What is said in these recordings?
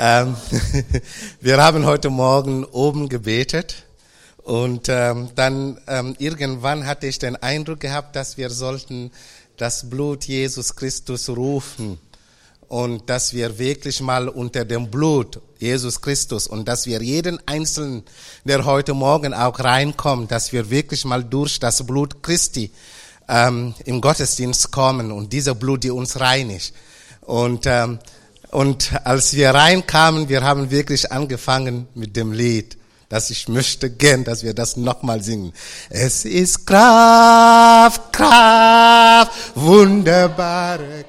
Ähm, wir haben heute Morgen oben gebetet und ähm, dann ähm, irgendwann hatte ich den Eindruck gehabt, dass wir sollten das Blut Jesus Christus rufen und dass wir wirklich mal unter dem Blut Jesus Christus und dass wir jeden Einzelnen, der heute Morgen auch reinkommt, dass wir wirklich mal durch das Blut Christi ähm, im Gottesdienst kommen und dieser Blut, die uns reinigt. Und, ähm, und als wir reinkamen, wir haben wirklich angefangen mit dem Lied, dass ich möchte gern, dass wir das nochmal singen. Es ist Kraft, Kraft, wunderbare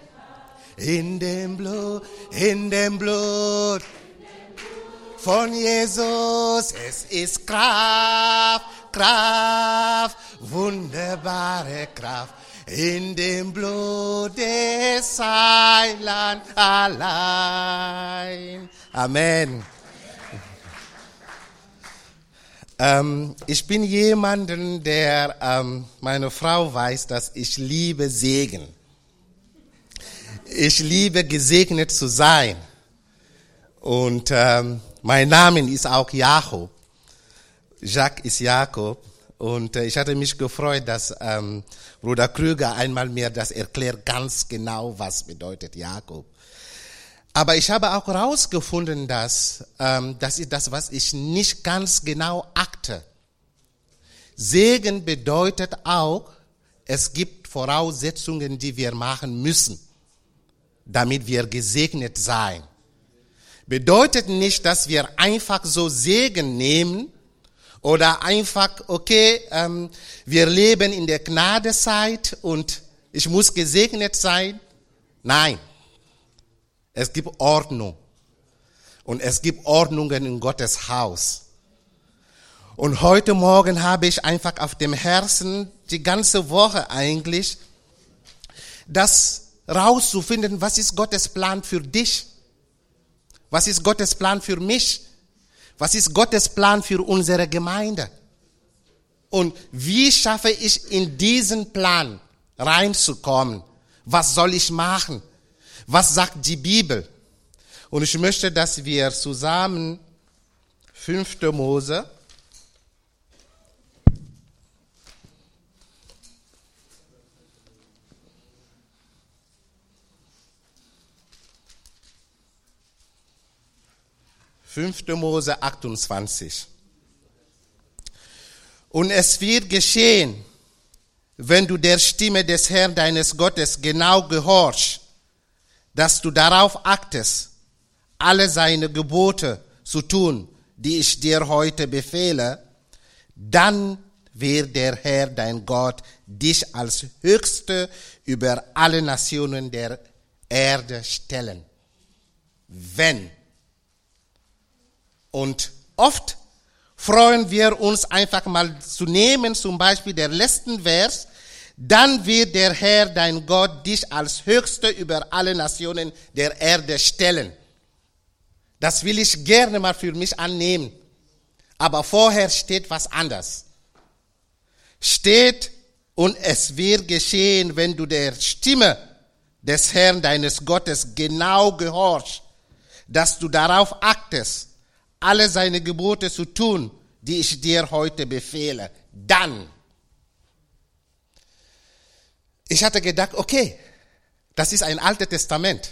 in dem Blut, in dem Blut von Jesus. Es ist Kraft, Kraft, wunderbare Kraft in dem Blut des Heiland allein. Amen. Ähm, ich bin jemanden, der, ähm, meine Frau weiß, dass ich liebe Segen. Ich liebe gesegnet zu sein. Und ähm, mein Name ist auch Jakob. Jacques ist Jakob. Und äh, ich hatte mich gefreut, dass ähm, Bruder Krüger einmal mir das erklärt, ganz genau, was bedeutet Jakob. Aber ich habe auch herausgefunden, dass ähm, das ist das, was ich nicht ganz genau akte. Segen bedeutet auch, es gibt Voraussetzungen, die wir machen müssen damit wir gesegnet sein. Bedeutet nicht, dass wir einfach so Segen nehmen oder einfach, okay, ähm, wir leben in der Gnadezeit und ich muss gesegnet sein. Nein, es gibt Ordnung und es gibt Ordnungen in Gottes Haus. Und heute Morgen habe ich einfach auf dem Herzen die ganze Woche eigentlich, dass rauszufinden, was ist Gottes Plan für dich? Was ist Gottes Plan für mich? Was ist Gottes Plan für unsere Gemeinde? Und wie schaffe ich in diesen Plan reinzukommen? Was soll ich machen? Was sagt die Bibel? Und ich möchte, dass wir zusammen 5. Mose 5. Mose 28. Und es wird geschehen, wenn du der Stimme des Herrn deines Gottes genau gehorchst, dass du darauf achtest, alle seine Gebote zu tun, die ich dir heute befehle, dann wird der Herr dein Gott dich als Höchste über alle Nationen der Erde stellen. Wenn und oft freuen wir uns einfach mal zu nehmen, zum Beispiel der letzten Vers, dann wird der Herr, dein Gott, dich als Höchste über alle Nationen der Erde stellen. Das will ich gerne mal für mich annehmen. Aber vorher steht was anderes. Steht, und es wird geschehen, wenn du der Stimme des Herrn, deines Gottes, genau gehorchst, dass du darauf achtest, alle seine Gebote zu tun, die ich dir heute befehle. Dann. Ich hatte gedacht, okay, das ist ein altes Testament.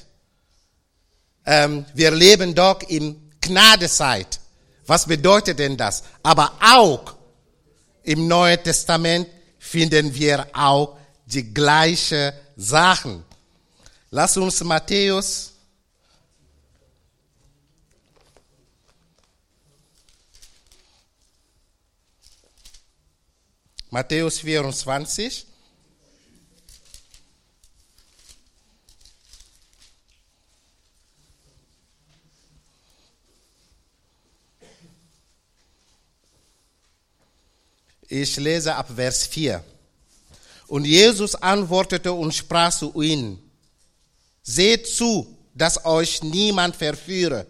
Ähm, wir leben doch in Gnadezeit. Was bedeutet denn das? Aber auch im Neuen Testament finden wir auch die gleichen Sachen. Lass uns Matthäus Matthäus 24. Ich lese ab Vers 4. Und Jesus antwortete und sprach zu ihnen, seht zu, dass euch niemand verführe.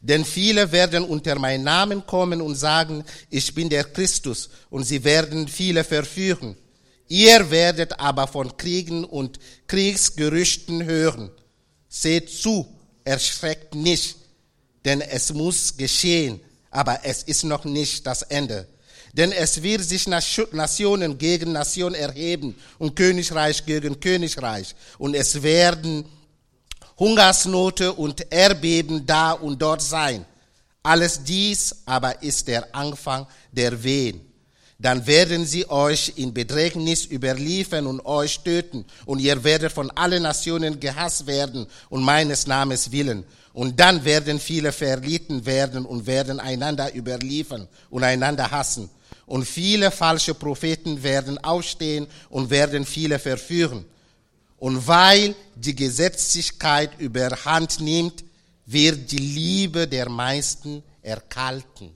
Denn viele werden unter meinen Namen kommen und sagen, ich bin der Christus, und sie werden viele verführen. Ihr werdet aber von Kriegen und Kriegsgerüchten hören. Seht zu, erschreckt nicht, denn es muss geschehen, aber es ist noch nicht das Ende. Denn es wird sich Nationen gegen Nation erheben und Königreich gegen Königreich. Und es werden Hungersnote und Erdbeben da und dort sein. Alles dies aber ist der Anfang der Wehen. Dann werden sie euch in Bedrängnis überliefern und euch töten. Und ihr werdet von allen Nationen gehasst werden und meines Namens willen. Und dann werden viele verlitten werden und werden einander überliefern und einander hassen. Und viele falsche Propheten werden aufstehen und werden viele verführen. Und weil die Gesetzlichkeit überhand nimmt, wird die Liebe der meisten erkalten.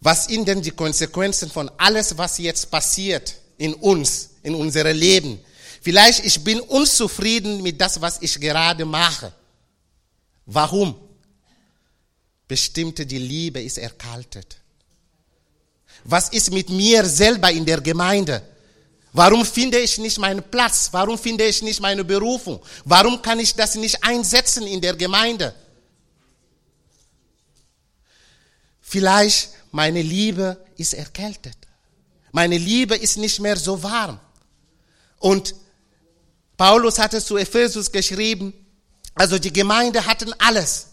Was sind denn die Konsequenzen von alles, was jetzt passiert in uns, in unserem Leben? Vielleicht ich bin unzufrieden mit das, was ich gerade mache. Warum? Bestimmte die Liebe ist erkaltet. Was ist mit mir selber in der Gemeinde? Warum finde ich nicht meinen Platz? Warum finde ich nicht meine Berufung? Warum kann ich das nicht einsetzen in der Gemeinde? Vielleicht meine Liebe ist erkältet. Meine Liebe ist nicht mehr so warm. Und Paulus hatte zu Ephesus geschrieben, also die Gemeinde hatten alles.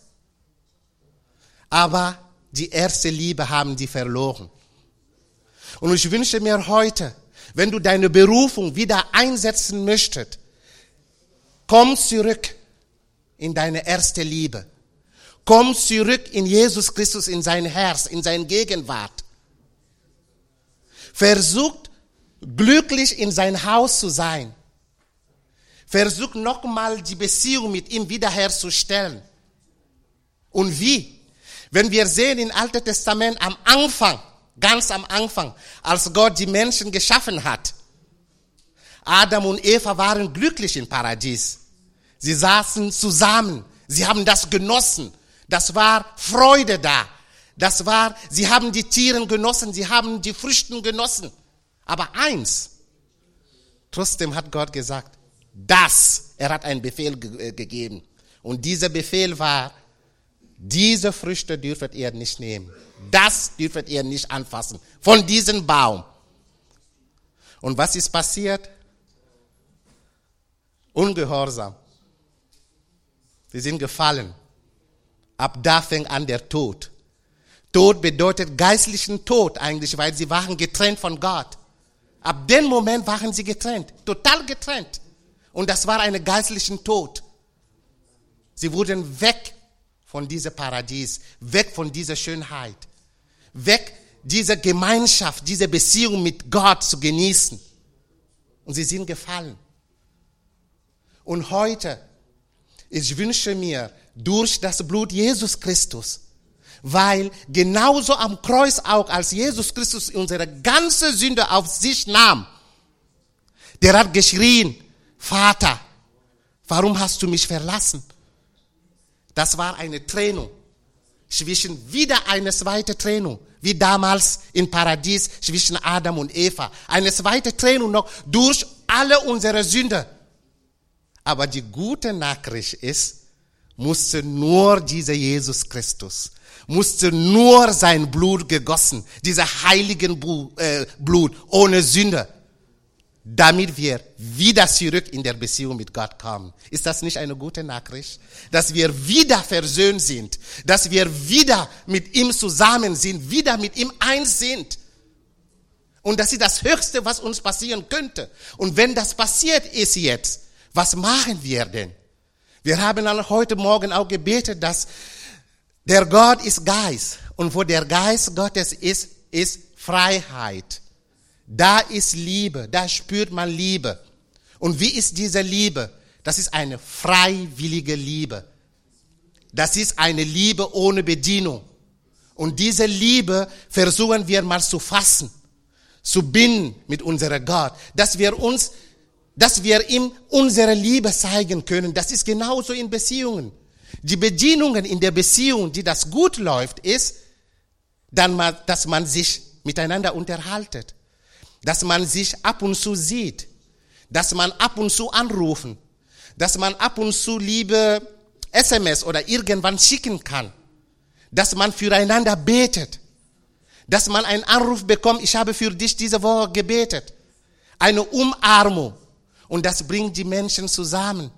Aber die erste Liebe haben die verloren. Und ich wünsche mir heute, wenn du deine Berufung wieder einsetzen möchtest, komm zurück in deine erste Liebe. Komm zurück in Jesus Christus, in sein Herz, in seine Gegenwart. Versucht glücklich in sein Haus zu sein. Versucht nochmal die Beziehung mit ihm wiederherzustellen. Und wie? Wenn wir sehen im Alten Testament am Anfang, ganz am Anfang, als Gott die Menschen geschaffen hat, Adam und Eva waren glücklich im Paradies. Sie saßen zusammen. Sie haben das genossen. Das war Freude da. Das war, sie haben die Tiere genossen, sie haben die Früchten genossen. Aber eins, trotzdem hat Gott gesagt, das, er hat einen Befehl ge äh, gegeben. Und dieser Befehl war, diese Früchte dürfet ihr nicht nehmen. Das dürfet ihr nicht anfassen. Von diesem Baum. Und was ist passiert? Ungehorsam. Sie sind gefallen. Ab da fängt an der Tod. Tod bedeutet geistlichen Tod eigentlich, weil sie waren getrennt von Gott. Ab dem Moment waren sie getrennt, total getrennt. Und das war ein geistlichen Tod. Sie wurden weg von diesem Paradies, weg von dieser Schönheit, weg diese Gemeinschaft, diese Beziehung mit Gott zu genießen. Und sie sind gefallen. Und heute, ich wünsche mir, durch das Blut Jesus Christus. Weil genauso am Kreuz auch, als Jesus Christus unsere ganze Sünde auf sich nahm, der hat geschrien, Vater, warum hast du mich verlassen? Das war eine Trennung. Zwischen wieder eine zweite Trennung. Wie damals im Paradies zwischen Adam und Eva. Eine zweite Trennung noch durch alle unsere Sünde. Aber die gute Nachricht ist, musste nur dieser Jesus Christus, musste nur sein Blut gegossen, dieser heiligen äh, Blut ohne Sünde, damit wir wieder zurück in der Beziehung mit Gott kommen. Ist das nicht eine gute Nachricht? Dass wir wieder versöhnt sind, dass wir wieder mit ihm zusammen sind, wieder mit ihm eins sind. Und das ist das Höchste, was uns passieren könnte. Und wenn das passiert ist jetzt, was machen wir denn? Wir haben heute Morgen auch gebetet, dass der Gott ist Geist. Und wo der Geist Gottes ist, ist Freiheit. Da ist Liebe, da spürt man Liebe. Und wie ist diese Liebe? Das ist eine freiwillige Liebe. Das ist eine Liebe ohne Bedienung. Und diese Liebe versuchen wir mal zu fassen, zu binden mit unserem Gott, dass wir uns dass wir ihm unsere Liebe zeigen können. Das ist genauso in Beziehungen. Die Bedienungen in der Beziehung, die das gut läuft, ist, dann mal, dass man sich miteinander unterhaltet, dass man sich ab und zu sieht, dass man ab und zu anrufen, dass man ab und zu Liebe SMS oder irgendwann schicken kann, dass man füreinander betet, dass man einen Anruf bekommt, ich habe für dich diese Woche gebetet, eine Umarmung und das bringt die Menschen zusammen.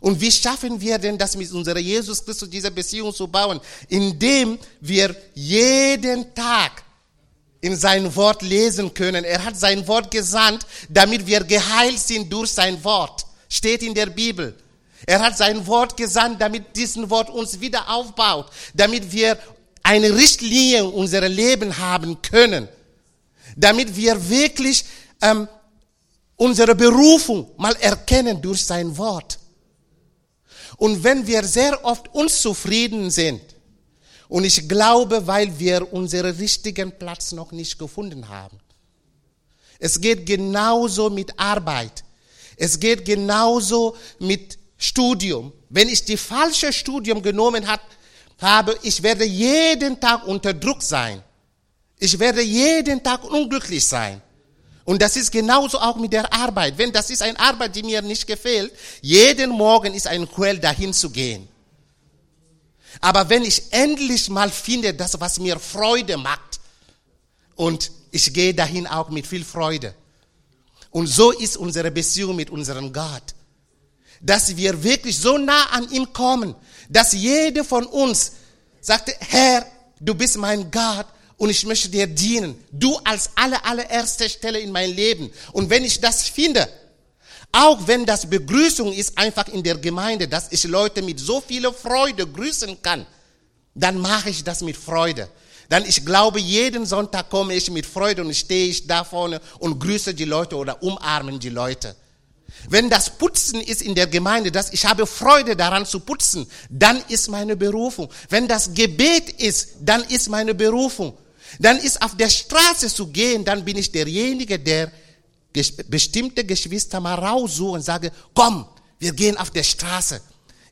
Und wie schaffen wir denn das mit unserer Jesus Christus, diese Beziehung zu bauen? Indem wir jeden Tag in sein Wort lesen können. Er hat sein Wort gesandt, damit wir geheilt sind durch sein Wort. Steht in der Bibel. Er hat sein Wort gesandt, damit diesen Wort uns wieder aufbaut, damit wir eine Richtlinie in unserem Leben haben können, damit wir wirklich ähm, unsere Berufung mal erkennen durch sein Wort. Und wenn wir sehr oft unzufrieden sind, und ich glaube, weil wir unseren richtigen Platz noch nicht gefunden haben. Es geht genauso mit Arbeit. Es geht genauso mit Studium. Wenn ich die falsche Studium genommen hat, habe, ich werde jeden Tag unter Druck sein. Ich werde jeden Tag unglücklich sein. Und das ist genauso auch mit der Arbeit. Wenn das ist eine Arbeit, die mir nicht gefällt, jeden Morgen ist ein Quell dahin zu gehen. Aber wenn ich endlich mal finde, das, was mir Freude macht, und ich gehe dahin auch mit viel Freude. Und so ist unsere Beziehung mit unserem Gott. Dass wir wirklich so nah an ihm kommen, dass jeder von uns sagte, Herr, du bist mein Gott und ich möchte dir dienen. Du als aller, allererste Stelle in mein Leben. Und wenn ich das finde, auch wenn das Begrüßung ist einfach in der Gemeinde, dass ich Leute mit so viel Freude grüßen kann, dann mache ich das mit Freude. Dann ich glaube, jeden Sonntag komme ich mit Freude und stehe ich da vorne und grüße die Leute oder umarmen die Leute. Wenn das Putzen ist in der Gemeinde, dass ich habe Freude daran zu putzen, dann ist meine Berufung. Wenn das Gebet ist, dann ist meine Berufung. Dann ist auf der Straße zu gehen, dann bin ich derjenige, der bestimmte Geschwister mal raussuchen und sage, komm, wir gehen auf der Straße.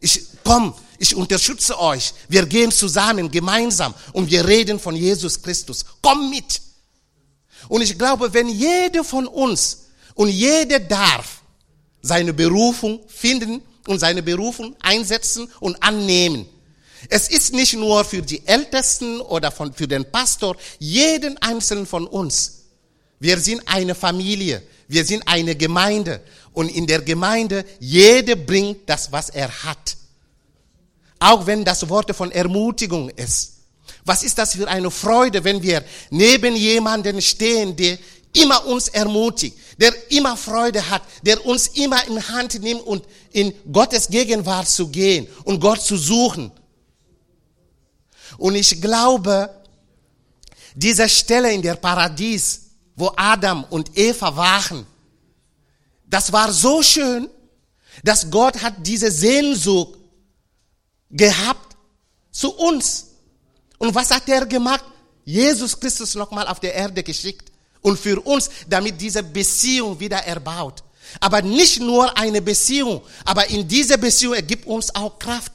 Ich, komm, ich unterstütze euch. Wir gehen zusammen, gemeinsam und wir reden von Jesus Christus. Komm mit. Und ich glaube, wenn jeder von uns und jeder darf seine Berufung finden und seine Berufung einsetzen und annehmen. Es ist nicht nur für die Ältesten oder von, für den Pastor, jeden einzelnen von uns. Wir sind eine Familie. Wir sind eine Gemeinde. Und in der Gemeinde, jeder bringt das, was er hat. Auch wenn das Wort von Ermutigung ist. Was ist das für eine Freude, wenn wir neben jemanden stehen, der immer uns ermutigt, der immer Freude hat, der uns immer in Hand nimmt und in Gottes Gegenwart zu gehen und Gott zu suchen. Und ich glaube, diese Stelle in der Paradies, wo Adam und Eva waren. Das war so schön, dass Gott hat diese Sehnsucht gehabt zu uns. Und was hat er gemacht? Jesus Christus nochmal auf der Erde geschickt und für uns, damit diese Beziehung wieder erbaut. Aber nicht nur eine Beziehung, aber in dieser Beziehung ergibt uns auch Kraft.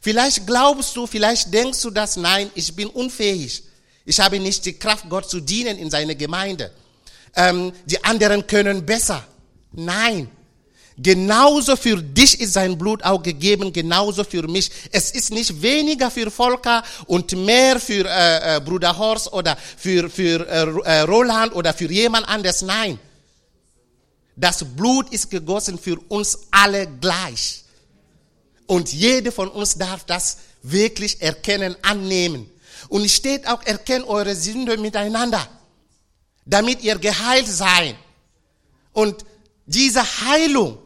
Vielleicht glaubst du, vielleicht denkst du das, nein, ich bin unfähig. Ich habe nicht die Kraft, Gott zu dienen in seiner Gemeinde. Ähm, die anderen können besser. Nein. Genauso für dich ist sein Blut auch gegeben, genauso für mich. Es ist nicht weniger für Volker und mehr für äh, äh, Bruder Horst oder für, für äh, äh Roland oder für jemand anderes. Nein. Das Blut ist gegossen für uns alle gleich. Und jeder von uns darf das wirklich erkennen, annehmen. Und steht auch, erkennt eure Sünde miteinander, damit ihr geheilt seid. Und diese Heilung,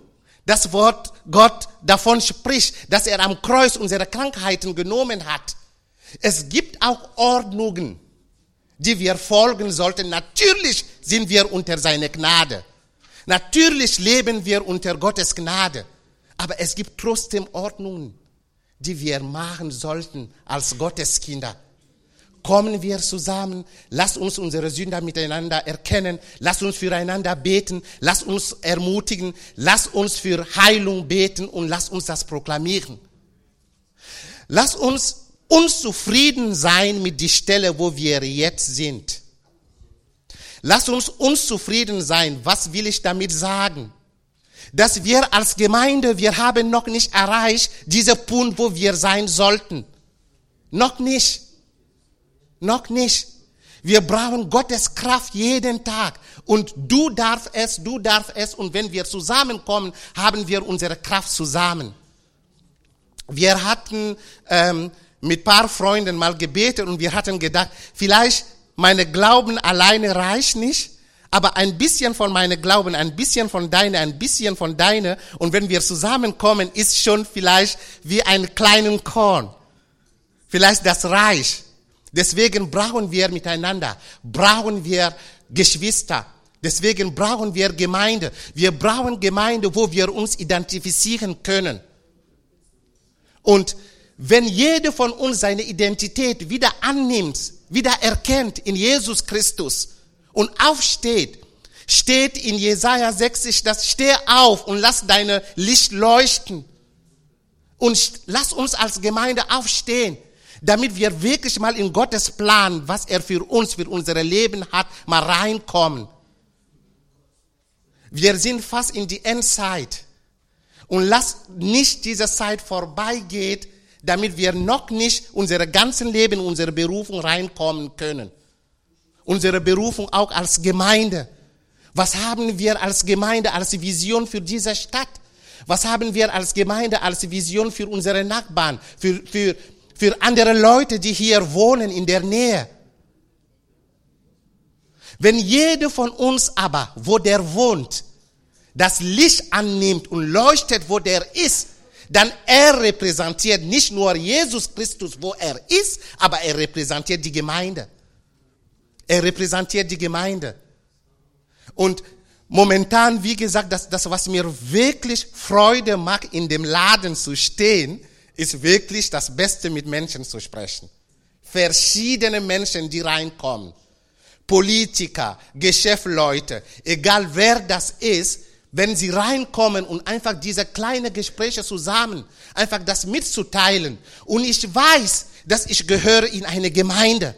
das Wort Gott davon spricht, dass er am Kreuz unsere Krankheiten genommen hat. Es gibt auch Ordnungen, die wir folgen sollten. Natürlich sind wir unter seiner Gnade. Natürlich leben wir unter Gottes Gnade. Aber es gibt trotzdem Ordnungen, die wir machen sollten als Gotteskinder kommen wir zusammen, lass uns unsere Sünder miteinander erkennen, lass uns füreinander beten, lass uns ermutigen, lass uns für Heilung beten und lass uns das proklamieren. Lass uns unzufrieden sein mit der Stelle, wo wir jetzt sind. Lass uns unzufrieden sein. Was will ich damit sagen? dass wir als Gemeinde, wir haben noch nicht erreicht, dieser Punkt, wo wir sein sollten. Noch nicht. Noch nicht. Wir brauchen Gottes Kraft jeden Tag. Und du darfst es, du darfst es. Und wenn wir zusammenkommen, haben wir unsere Kraft zusammen. Wir hatten ähm, mit paar Freunden mal gebetet und wir hatten gedacht, vielleicht meine Glauben alleine reicht nicht, aber ein bisschen von meinem Glauben, ein bisschen von deiner, ein bisschen von deiner. Und wenn wir zusammenkommen, ist schon vielleicht wie ein kleinen Korn. Vielleicht das Reich. Deswegen brauchen wir miteinander, brauchen wir Geschwister. Deswegen brauchen wir Gemeinde. Wir brauchen Gemeinde, wo wir uns identifizieren können. Und wenn jeder von uns seine Identität wieder annimmt, wieder erkennt in Jesus Christus und aufsteht, steht in Jesaja 60, das steh auf und lass deine Licht leuchten. Und lass uns als Gemeinde aufstehen, damit wir wirklich mal in Gottes Plan, was er für uns, für unser Leben hat, mal reinkommen. Wir sind fast in die Endzeit. Und lass nicht diese Zeit vorbeigeht, damit wir noch nicht unser ganzen Leben, unsere Berufung reinkommen können. Unsere Berufung auch als Gemeinde. Was haben wir als Gemeinde, als Vision für diese Stadt? Was haben wir als Gemeinde, als Vision für unsere Nachbarn, für, für, für andere Leute, die hier wohnen in der Nähe? Wenn jeder von uns aber, wo der wohnt, das Licht annimmt und leuchtet, wo der ist, dann er repräsentiert nicht nur Jesus Christus, wo er ist, aber er repräsentiert die Gemeinde. Er repräsentiert die Gemeinde. Und momentan, wie gesagt, das, das, was mir wirklich Freude macht, in dem Laden zu stehen, ist wirklich das Beste mit Menschen zu sprechen. Verschiedene Menschen, die reinkommen. Politiker, Geschäftsleute, egal wer das ist, wenn sie reinkommen und einfach diese kleinen Gespräche zusammen, einfach das mitzuteilen. Und ich weiß, dass ich gehöre in eine Gemeinde.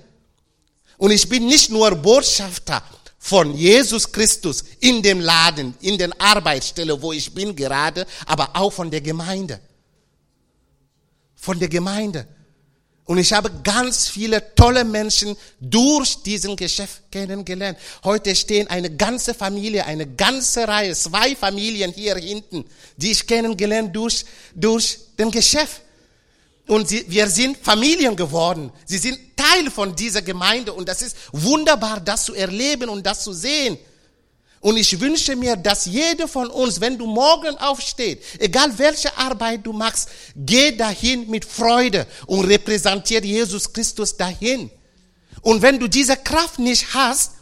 Und ich bin nicht nur Botschafter von Jesus Christus in dem Laden, in den Arbeitsstelle, wo ich bin gerade, aber auch von der Gemeinde. Von der Gemeinde. Und ich habe ganz viele tolle Menschen durch diesen Geschäft kennengelernt. Heute stehen eine ganze Familie, eine ganze Reihe, zwei Familien hier hinten, die ich kennengelernt durch, durch den Geschäft. Und sie, wir sind Familien geworden. Sie sind Teil von dieser Gemeinde und das ist wunderbar, das zu erleben und das zu sehen. Und ich wünsche mir, dass jeder von uns, wenn du morgen aufsteht, egal welche Arbeit du machst, geh dahin mit Freude und repräsentiert Jesus Christus dahin. Und wenn du diese Kraft nicht hast,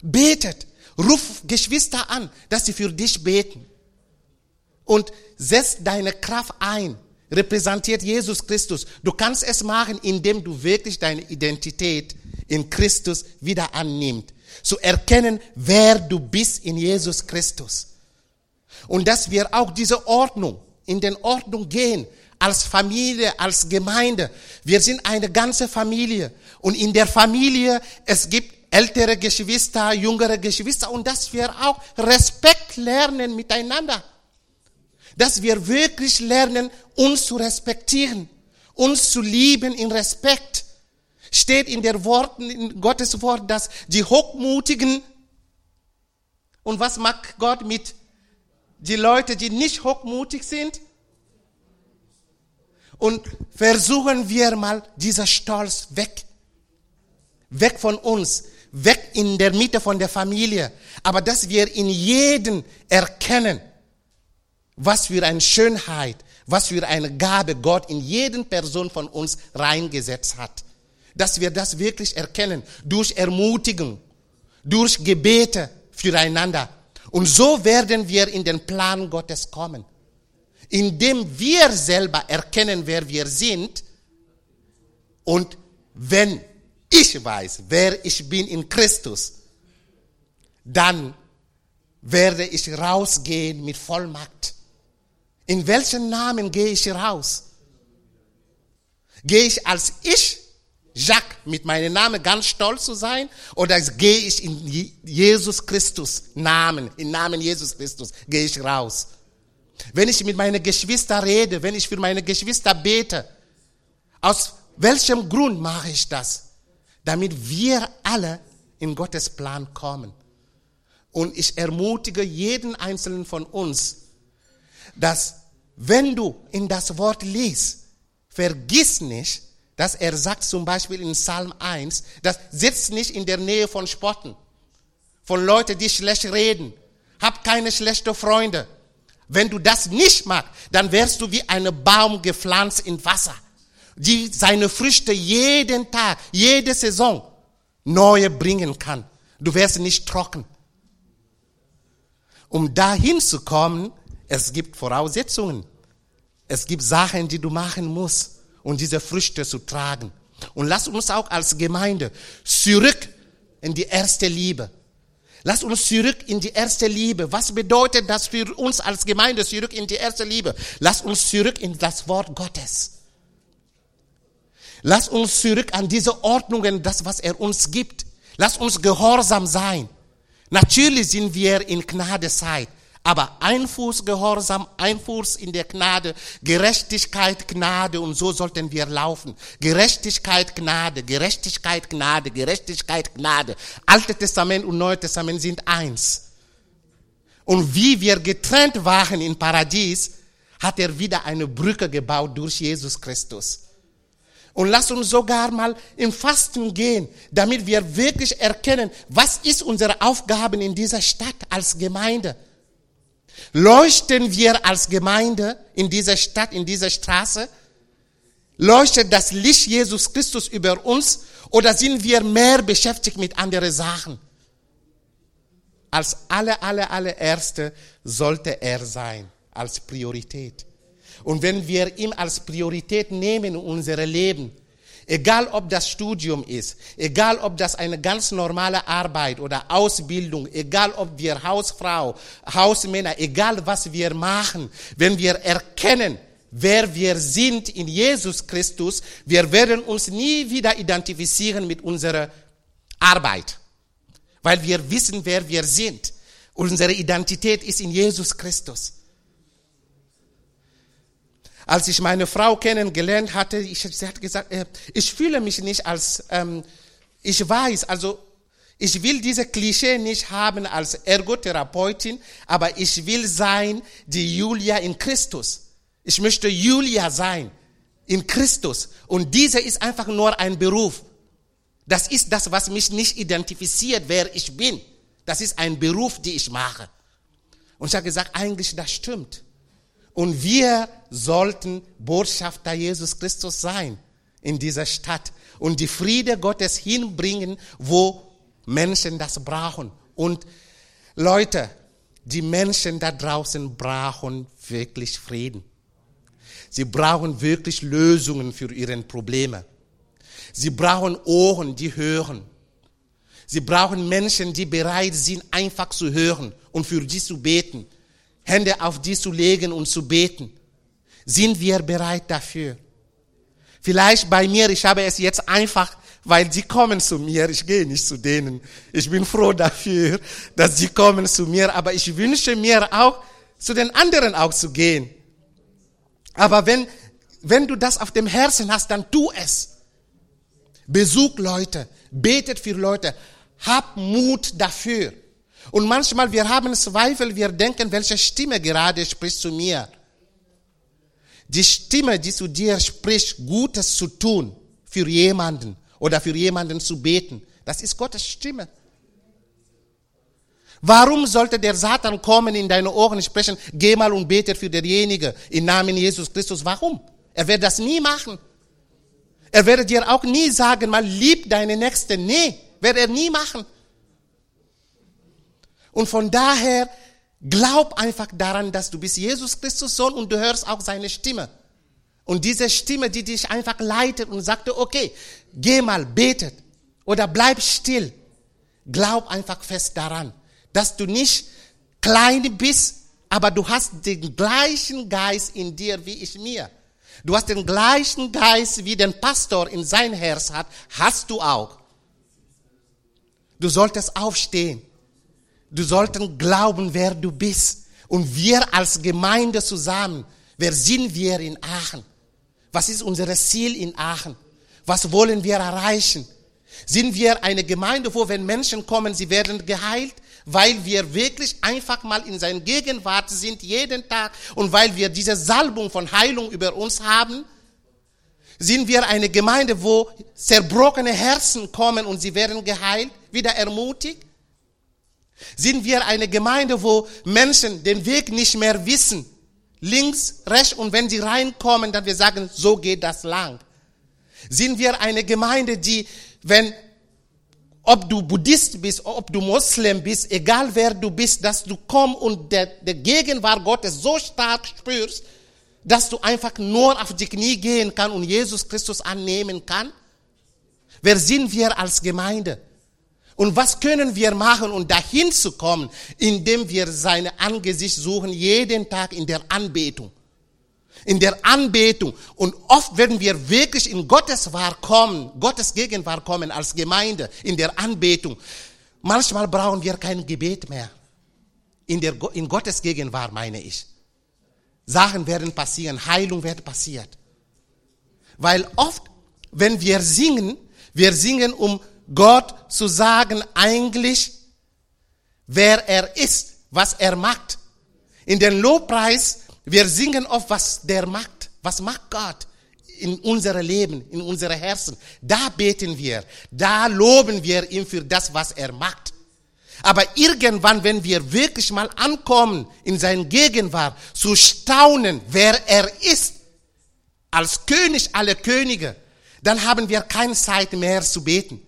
betet. Ruf Geschwister an, dass sie für dich beten. Und setz deine Kraft ein. Repräsentiert Jesus Christus. Du kannst es machen, indem du wirklich deine Identität in Christus wieder annimmst zu erkennen, wer du bist in Jesus Christus. Und dass wir auch diese Ordnung, in den Ordnung gehen, als Familie, als Gemeinde. Wir sind eine ganze Familie. Und in der Familie, es gibt ältere Geschwister, jüngere Geschwister und dass wir auch Respekt lernen miteinander. Dass wir wirklich lernen, uns zu respektieren, uns zu lieben in Respekt steht in der Worten, in Gottes Wort, dass die Hochmutigen und was macht Gott mit die Leute, die nicht hochmutig sind? Und versuchen wir mal dieser Stolz weg. Weg von uns. Weg in der Mitte von der Familie. Aber dass wir in jeden erkennen, was für eine Schönheit, was für eine Gabe Gott in jeden Person von uns reingesetzt hat dass wir das wirklich erkennen, durch Ermutigung, durch Gebete füreinander. Und so werden wir in den Plan Gottes kommen. Indem wir selber erkennen, wer wir sind und wenn ich weiß, wer ich bin in Christus, dann werde ich rausgehen mit Vollmacht. In welchen Namen gehe ich raus? Gehe ich als ich Jacques mit meinem Namen ganz stolz zu sein oder gehe ich in Jesus Christus Namen, im Namen Jesus Christus gehe ich raus. wenn ich mit meinen Geschwistern rede, wenn ich für meine Geschwister bete. Aus welchem Grund mache ich das? Damit wir alle in Gottes Plan kommen. Und ich ermutige jeden einzelnen von uns, dass wenn du in das Wort liest, vergiss nicht, dass er sagt zum Beispiel in Psalm 1, das sitzt nicht in der Nähe von Spotten, von Leuten, die schlecht reden. Hab keine schlechten Freunde. Wenn du das nicht magst, dann wärst du wie ein Baum gepflanzt in Wasser, die seine Früchte jeden Tag, jede Saison neue bringen kann. Du wärst nicht trocken. Um dahin zu kommen, es gibt Voraussetzungen. Es gibt Sachen, die du machen musst, um diese Früchte zu tragen. Und lass uns auch als Gemeinde zurück in die erste Liebe. Lass uns zurück in die erste Liebe. Was bedeutet das für uns als Gemeinde zurück in die erste Liebe? Lass uns zurück in das Wort Gottes. Lass uns zurück an diese Ordnungen, das, was er uns gibt. Lass uns gehorsam sein. Natürlich sind wir in Gnadezeit. Aber ein Fuß Gehorsam, ein Fuß in der Gnade, Gerechtigkeit, Gnade und so sollten wir laufen. Gerechtigkeit, Gnade, Gerechtigkeit, Gnade, Gerechtigkeit, Gnade. Alte Testament und Neue Testament sind eins. Und wie wir getrennt waren im Paradies, hat er wieder eine Brücke gebaut durch Jesus Christus. Und lass uns sogar mal im Fasten gehen, damit wir wirklich erkennen, was ist unsere Aufgabe in dieser Stadt als Gemeinde. Leuchten wir als Gemeinde in dieser Stadt, in dieser Straße? Leuchtet das Licht Jesus Christus über uns oder sind wir mehr beschäftigt mit anderen Sachen? Als alle, alle, allererste sollte er sein, als Priorität. Und wenn wir ihn als Priorität nehmen in unser Leben, Egal ob das Studium ist, egal ob das eine ganz normale Arbeit oder Ausbildung, egal ob wir Hausfrau, Hausmänner, egal was wir machen, wenn wir erkennen, wer wir sind in Jesus Christus, wir werden uns nie wieder identifizieren mit unserer Arbeit, weil wir wissen, wer wir sind. Unsere Identität ist in Jesus Christus. Als ich meine Frau kennengelernt hatte, ich, sie hat gesagt, äh, ich fühle mich nicht als, ähm, ich weiß, also ich will diese Klischee nicht haben als Ergotherapeutin, aber ich will sein die Julia in Christus. Ich möchte Julia sein in Christus. Und diese ist einfach nur ein Beruf. Das ist das, was mich nicht identifiziert, wer ich bin. Das ist ein Beruf, den ich mache. Und ich habe gesagt, eigentlich das stimmt. Und wir sollten Botschafter Jesus Christus sein in dieser Stadt und die Friede Gottes hinbringen, wo Menschen das brauchen. Und Leute, die Menschen da draußen brauchen wirklich Frieden. Sie brauchen wirklich Lösungen für ihre Probleme. Sie brauchen Ohren, die hören. Sie brauchen Menschen, die bereit sind, einfach zu hören und für sie zu beten. Hände auf die zu legen und zu beten. Sind wir bereit dafür? Vielleicht bei mir, ich habe es jetzt einfach, weil sie kommen zu mir, ich gehe nicht zu denen. Ich bin froh dafür, dass sie kommen zu mir, aber ich wünsche mir auch, zu den anderen auch zu gehen. Aber wenn, wenn du das auf dem Herzen hast, dann tu es. Besuch Leute, betet für Leute, hab Mut dafür. Und manchmal, wir haben Zweifel, wir denken, welche Stimme gerade spricht zu mir. Die Stimme, die zu dir spricht, Gutes zu tun für jemanden oder für jemanden zu beten, das ist Gottes Stimme. Warum sollte der Satan kommen in deine Ohren sprechen, geh mal und bete für derjenige im Namen Jesus Christus? Warum? Er wird das nie machen. Er werde dir auch nie sagen, mal lieb deine Nächste. Nee, wird er nie machen. Und von daher glaub einfach daran, dass du bist Jesus Christus Sohn und du hörst auch seine Stimme. Und diese Stimme, die dich einfach leitet und sagte, okay, geh mal, betet oder bleib still. Glaub einfach fest daran, dass du nicht klein bist, aber du hast den gleichen Geist in dir wie ich mir. Du hast den gleichen Geist, wie den Pastor in sein Herz hat, hast du auch. Du solltest aufstehen Du solltest glauben, wer du bist. Und wir als Gemeinde zusammen, wer sind wir in Aachen? Was ist unser Ziel in Aachen? Was wollen wir erreichen? Sind wir eine Gemeinde, wo wenn Menschen kommen, sie werden geheilt? weil wir wirklich einfach mal in seiner Gegenwart sind jeden Tag und weil wir diese Salbung von Heilung über uns haben, sind wir eine Gemeinde, wo zerbrochene Herzen kommen und sie werden geheilt, wieder ermutigt? Sind wir eine Gemeinde, wo Menschen den Weg nicht mehr wissen, links, rechts und wenn sie reinkommen, dann wir sagen, so geht das lang? Sind wir eine Gemeinde, die, wenn ob du Buddhist bist, ob du Moslem bist, egal wer du bist, dass du kommst und der, der Gegenwart Gottes so stark spürst, dass du einfach nur auf die Knie gehen kann und Jesus Christus annehmen kann? Wer sind wir als Gemeinde? Und was können wir machen, um dahin zu kommen, indem wir seine Angesicht suchen, jeden Tag in der Anbetung? in der Anbetung. Und oft werden wir wirklich in Gottes Wahr kommen, Gottes Gegenwart kommen als Gemeinde, in der Anbetung. Manchmal brauchen wir kein Gebet mehr. In, der, in Gottes Gegenwart meine ich. Sachen werden passieren, Heilung wird passiert. Weil oft, wenn wir singen, wir singen, um Gott zu sagen, eigentlich, wer er ist, was er macht. In den Lobpreis wir singen oft, was der macht. Was macht Gott in unserem Leben, in unsere Herzen? Da beten wir. Da loben wir ihn für das, was er macht. Aber irgendwann, wenn wir wirklich mal ankommen in seine Gegenwart, zu staunen, wer er ist, als König aller Könige, dann haben wir keine Zeit mehr zu beten.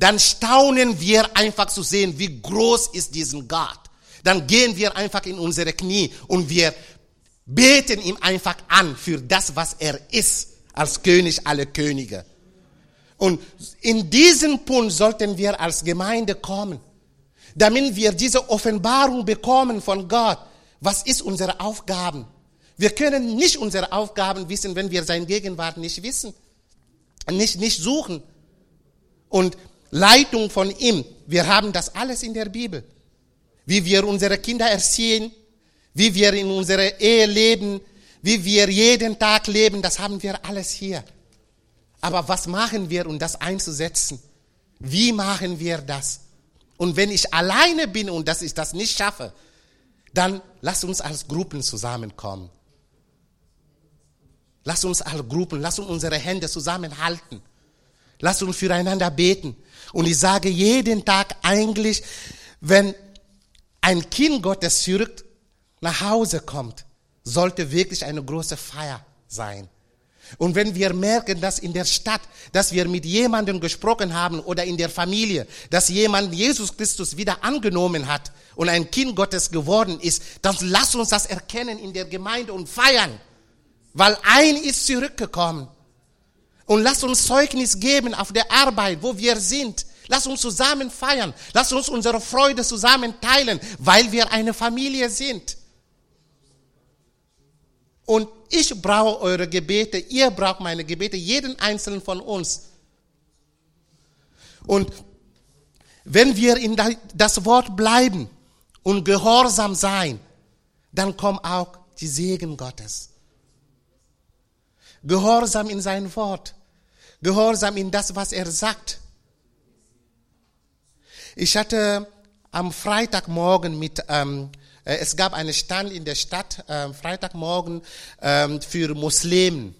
Dann staunen wir einfach zu sehen, wie groß ist diesen Gott. Dann gehen wir einfach in unsere Knie und wir beten ihm einfach an für das, was er ist, als König aller Könige. Und in diesen Punkt sollten wir als Gemeinde kommen, damit wir diese Offenbarung bekommen von Gott. Was ist unsere Aufgaben? Wir können nicht unsere Aufgaben wissen, wenn wir seine Gegenwart nicht wissen, nicht, nicht suchen. Und Leitung von ihm, wir haben das alles in der Bibel. Wie wir unsere Kinder erziehen, wie wir in unserer Ehe leben, wie wir jeden Tag leben, das haben wir alles hier. Aber was machen wir, um das einzusetzen? Wie machen wir das? Und wenn ich alleine bin und dass ich das nicht schaffe, dann lass uns als Gruppen zusammenkommen. Lass uns als Gruppen, lass uns unsere Hände zusammenhalten. Lass uns füreinander beten. Und ich sage jeden Tag eigentlich, wenn ein Kind Gottes zurück nach Hause kommt, sollte wirklich eine große Feier sein. Und wenn wir merken, dass in der Stadt, dass wir mit jemandem gesprochen haben oder in der Familie, dass jemand Jesus Christus wieder angenommen hat und ein Kind Gottes geworden ist, dann lass uns das erkennen in der Gemeinde und feiern, weil ein ist zurückgekommen. Und lass uns Zeugnis geben auf der Arbeit, wo wir sind. Lass uns zusammen feiern. Lass uns unsere Freude zusammen teilen, weil wir eine Familie sind. Und ich brauche eure Gebete, ihr braucht meine Gebete, jeden einzelnen von uns. Und wenn wir in das Wort bleiben und gehorsam sein, dann kommt auch die Segen Gottes. Gehorsam in sein Wort, Gehorsam in das, was er sagt. Ich hatte am Freitagmorgen mit ähm, äh, es gab einen Stand in der Stadt äh, Freitagmorgen äh, für Muslimen.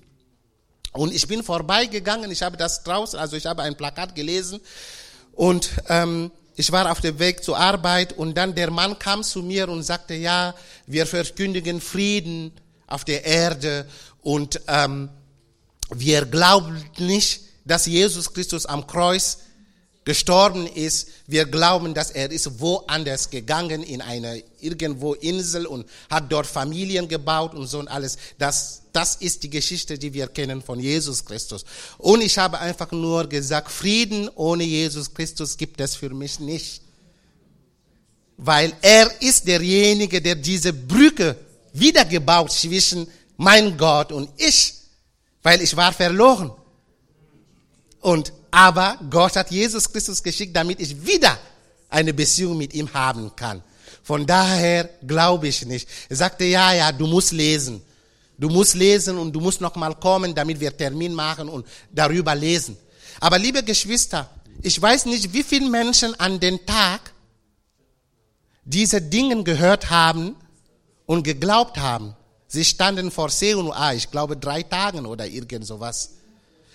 Und ich bin vorbeigegangen, ich habe das draußen, also ich habe ein Plakat gelesen und ähm, ich war auf dem Weg zur Arbeit und dann der Mann kam zu mir und sagte, ja, wir verkündigen Frieden auf der Erde und ähm, wir glauben nicht, dass Jesus Christus am Kreuz gestorben ist, wir glauben, dass er ist woanders gegangen in eine irgendwo Insel und hat dort Familien gebaut und so und alles. Das, das ist die Geschichte, die wir kennen von Jesus Christus. Und ich habe einfach nur gesagt, Frieden ohne Jesus Christus gibt es für mich nicht. Weil er ist derjenige, der diese Brücke wiedergebaut zwischen mein Gott und ich. Weil ich war verloren. Und aber Gott hat Jesus Christus geschickt, damit ich wieder eine Beziehung mit ihm haben kann. Von daher glaube ich nicht. Er sagte, ja, ja, du musst lesen. Du musst lesen und du musst noch mal kommen, damit wir Termin machen und darüber lesen. Aber liebe Geschwister, ich weiß nicht, wie viele Menschen an den Tag diese Dinge gehört haben und geglaubt haben. Sie standen vor ah, ich glaube drei Tagen oder irgend sowas.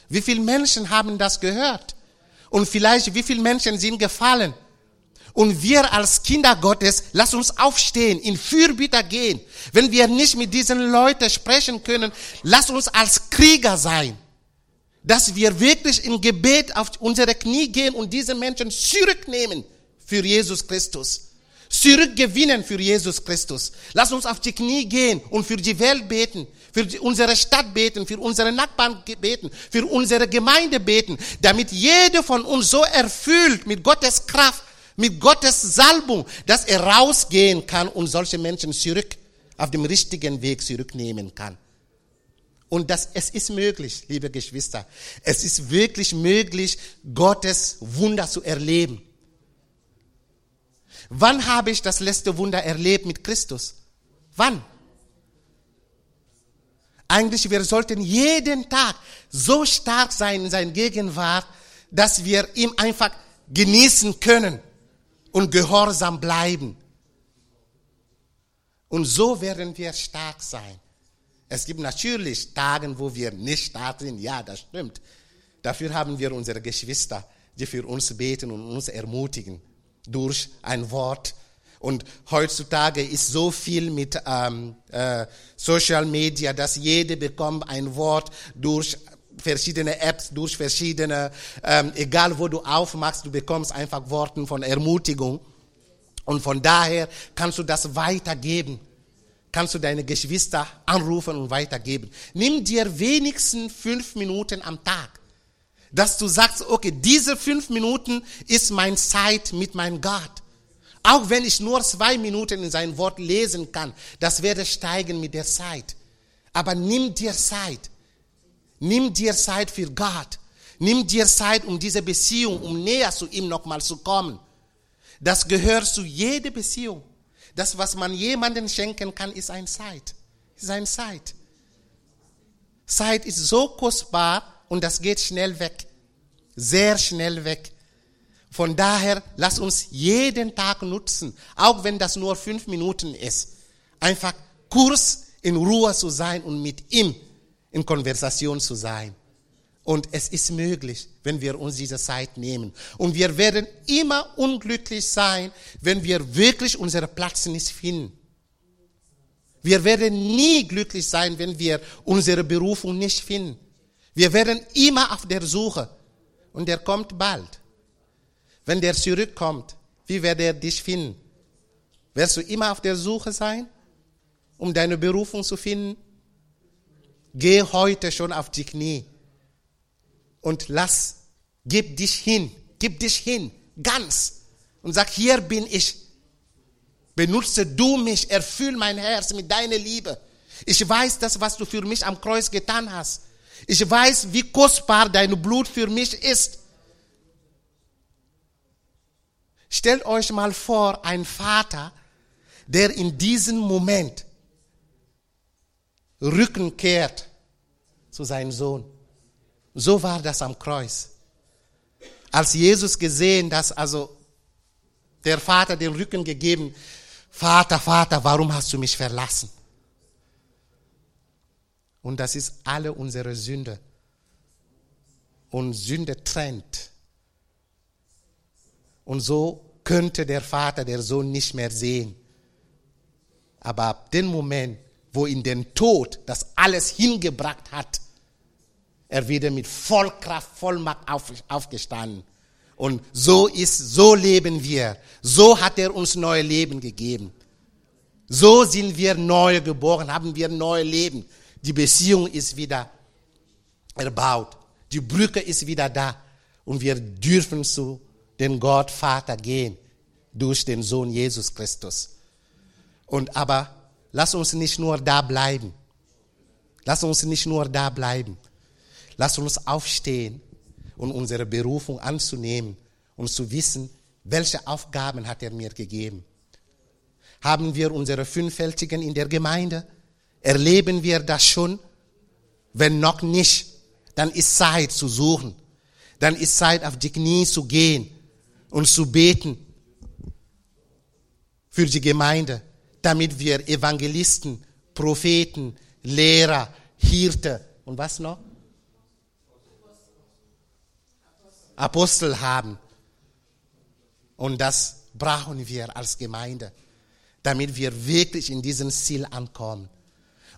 Wie viele Menschen haben das gehört? Und vielleicht wie viele Menschen sind gefallen? Und wir als Kinder Gottes, lass uns aufstehen, in Fürbitter gehen. Wenn wir nicht mit diesen Leuten sprechen können, lass uns als Krieger sein. Dass wir wirklich im Gebet auf unsere Knie gehen und diese Menschen zurücknehmen für Jesus Christus. Zurückgewinnen für Jesus Christus. Lass uns auf die Knie gehen und für die Welt beten, für unsere Stadt beten, für unsere Nachbarn beten, für unsere Gemeinde beten, damit jeder von uns so erfüllt mit Gottes Kraft mit Gottes Salbung, dass er rausgehen kann und solche Menschen zurück auf dem richtigen Weg zurücknehmen kann. Und das, es ist möglich, liebe Geschwister. Es ist wirklich möglich, Gottes Wunder zu erleben. Wann habe ich das letzte Wunder erlebt mit Christus? Wann? Eigentlich, wir sollten jeden Tag so stark sein in seiner Gegenwart, dass wir ihm einfach genießen können und gehorsam bleiben. Und so werden wir stark sein. Es gibt natürlich Tage, wo wir nicht stark sind. Ja, das stimmt. Dafür haben wir unsere Geschwister, die für uns beten und uns ermutigen durch ein Wort. Und heutzutage ist so viel mit ähm, äh, Social Media, dass jeder bekommt ein Wort durch verschiedene Apps, durch verschiedene, ähm, egal wo du aufmachst, du bekommst einfach Worte von Ermutigung. Und von daher kannst du das weitergeben. Kannst du deine Geschwister anrufen und weitergeben. Nimm dir wenigstens fünf Minuten am Tag. Dass du sagst, okay, diese fünf Minuten ist mein Zeit mit meinem Gott. Auch wenn ich nur zwei Minuten in sein Wort lesen kann, das werde steigen mit der Zeit. Aber nimm dir Zeit. Nimm dir Zeit für Gott. Nimm dir Zeit, um diese Beziehung, um näher zu ihm nochmal zu kommen. Das gehört zu jeder Beziehung. Das, was man jemandem schenken kann, ist ein Zeit. Ist ein Zeit. Zeit ist so kostbar und das geht schnell weg. Sehr schnell weg. Von daher, lass uns jeden Tag nutzen, auch wenn das nur fünf Minuten ist. Einfach kurz in Ruhe zu sein und mit ihm in Konversation zu sein. Und es ist möglich, wenn wir uns diese Zeit nehmen. Und wir werden immer unglücklich sein, wenn wir wirklich unseren Platz nicht finden. Wir werden nie glücklich sein, wenn wir unsere Berufung nicht finden. Wir werden immer auf der Suche. Und er kommt bald. Wenn der zurückkommt, wie wird er dich finden? Wirst du immer auf der Suche sein, um deine Berufung zu finden? Geh heute schon auf die Knie und lass, gib dich hin, gib dich hin, ganz und sag, hier bin ich. Benutze du mich, erfüll mein Herz mit deiner Liebe. Ich weiß das, was du für mich am Kreuz getan hast. Ich weiß, wie kostbar dein Blut für mich ist. Stellt euch mal vor, ein Vater, der in diesem Moment Rücken kehrt zu seinem Sohn. So war das am Kreuz. Als Jesus gesehen, dass also der Vater den Rücken gegeben, Vater, Vater, warum hast du mich verlassen? Und das ist alle unsere Sünde. Und Sünde trennt. Und so könnte der Vater der Sohn nicht mehr sehen. Aber ab dem Moment, wo ihn den Tod das alles hingebracht hat, er wieder mit Vollkraft, Vollmacht auf, aufgestanden. Und so ist, so leben wir. So hat er uns neue Leben gegeben. So sind wir neu geboren, haben wir neue Leben. Die Beziehung ist wieder erbaut. Die Brücke ist wieder da. Und wir dürfen zu dem Gott Vater gehen durch den Sohn Jesus Christus. Und aber lass uns nicht nur da bleiben. Lass uns nicht nur da bleiben. Lass uns aufstehen und unsere Berufung anzunehmen und zu wissen, welche Aufgaben hat er mir gegeben. Haben wir unsere Fünffältigen in der Gemeinde? Erleben wir das schon? Wenn noch nicht, dann ist Zeit zu suchen. Dann ist Zeit, auf die Knie zu gehen und zu beten für die Gemeinde, damit wir Evangelisten, Propheten, Lehrer, Hirte und was noch? Apostel haben. Und das brauchen wir als Gemeinde, damit wir wirklich in diesem Ziel ankommen.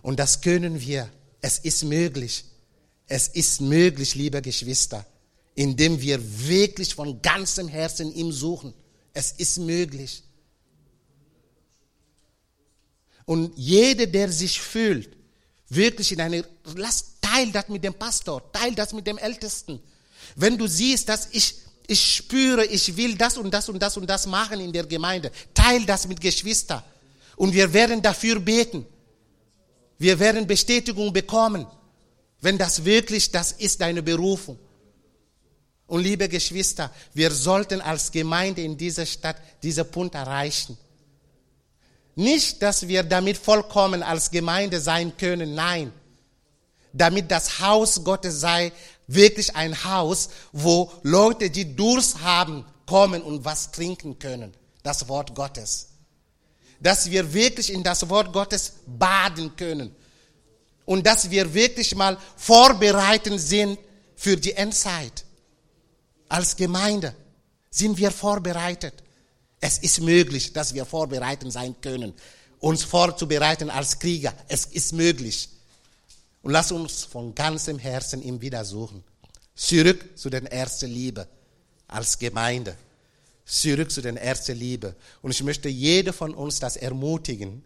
Und das können wir. Es ist möglich. Es ist möglich, liebe Geschwister, indem wir wirklich von ganzem Herzen ihm suchen. Es ist möglich. Und jeder, der sich fühlt, wirklich in eine, lass, teil das mit dem Pastor, teil das mit dem Ältesten. Wenn du siehst, dass ich, ich spüre, ich will das und das und das und das machen in der Gemeinde, teil das mit Geschwistern. Und wir werden dafür beten. Wir werden Bestätigung bekommen, wenn das wirklich, das ist deine Berufung. Und liebe Geschwister, wir sollten als Gemeinde in dieser Stadt diesen Punkt erreichen. Nicht, dass wir damit vollkommen als Gemeinde sein können, nein. Damit das Haus Gottes sei wirklich ein Haus, wo Leute, die Durst haben, kommen und was trinken können. Das Wort Gottes. Dass wir wirklich in das Wort Gottes baden können. Und dass wir wirklich mal vorbereitend sind für die Endzeit. Als Gemeinde sind wir vorbereitet. Es ist möglich, dass wir vorbereitet sein können, uns vorzubereiten als Krieger. Es ist möglich. Und lass uns von ganzem Herzen ihm wieder suchen. Zurück zu den ersten Liebe als Gemeinde. Zurück zu den ersten Liebe. Und ich möchte jede von uns das ermutigen,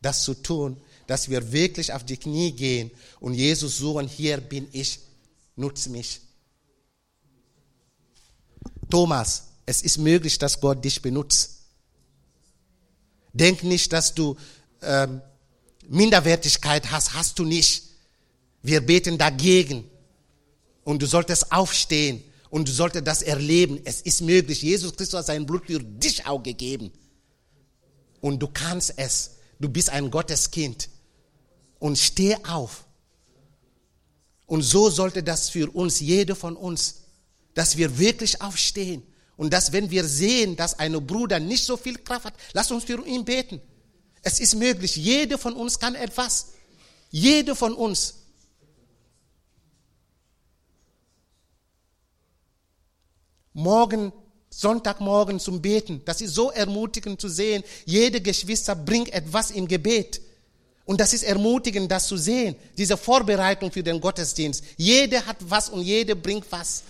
das zu tun, dass wir wirklich auf die Knie gehen und Jesus suchen, hier bin ich, nutze mich. Thomas, es ist möglich, dass Gott dich benutzt. Denk nicht, dass du ähm, Minderwertigkeit hast, hast du nicht. Wir beten dagegen. Und du solltest aufstehen und du solltest das erleben. Es ist möglich. Jesus Christus hat sein Blut für dich auch gegeben. Und du kannst es. Du bist ein Gotteskind. Und steh auf. Und so sollte das für uns, jede von uns, dass wir wirklich aufstehen und dass, wenn wir sehen, dass ein Bruder nicht so viel Kraft hat, lass uns für ihn beten. Es ist möglich. Jede von uns kann etwas. Jede von uns. Morgen, Sonntagmorgen zum Beten. Das ist so ermutigend zu sehen. Jede Geschwister bringt etwas im Gebet. Und das ist ermutigend, das zu sehen. Diese Vorbereitung für den Gottesdienst. Jede hat was und jede bringt was.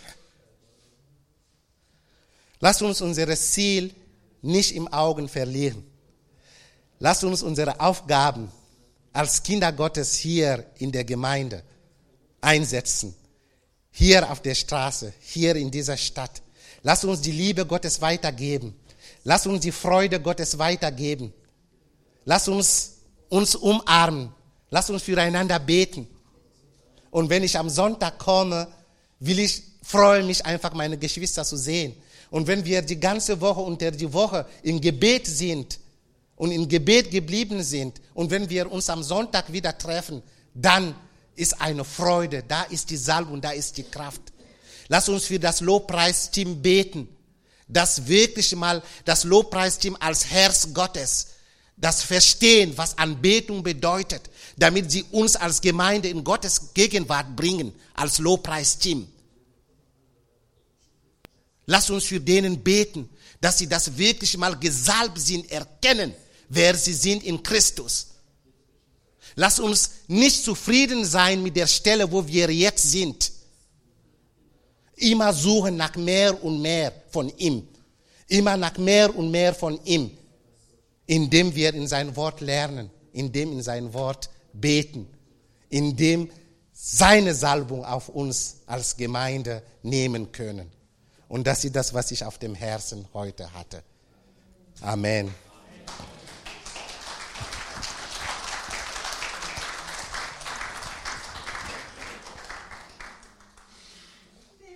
Lass uns unser Ziel nicht im Augen verlieren. Lass uns unsere Aufgaben als Kinder Gottes hier in der Gemeinde einsetzen. Hier auf der Straße, hier in dieser Stadt. Lass uns die Liebe Gottes weitergeben. Lass uns die Freude Gottes weitergeben. Lass uns uns umarmen. Lass uns füreinander beten. Und wenn ich am Sonntag komme, will ich, freue mich einfach, meine Geschwister zu sehen. Und wenn wir die ganze Woche unter die Woche im Gebet sind und im Gebet geblieben sind und wenn wir uns am Sonntag wieder treffen, dann ist eine Freude, da ist die Salbung, da ist die Kraft. Lass uns für das Lobpreisteam beten, dass wirklich mal das Lobpreisteam als Herz Gottes das verstehen, was Anbetung bedeutet, damit sie uns als Gemeinde in Gottes Gegenwart bringen, als Lobpreisteam. Lass uns für denen beten, dass sie das wirklich mal gesalbt sind, erkennen, wer sie sind in Christus. Lass uns nicht zufrieden sein mit der Stelle, wo wir jetzt sind. Immer suchen nach mehr und mehr von ihm. Immer nach mehr und mehr von ihm. Indem wir in sein Wort lernen, indem in sein Wort beten, indem seine Salbung auf uns als Gemeinde nehmen können. Und das ist das, was ich auf dem Herzen heute hatte. Amen.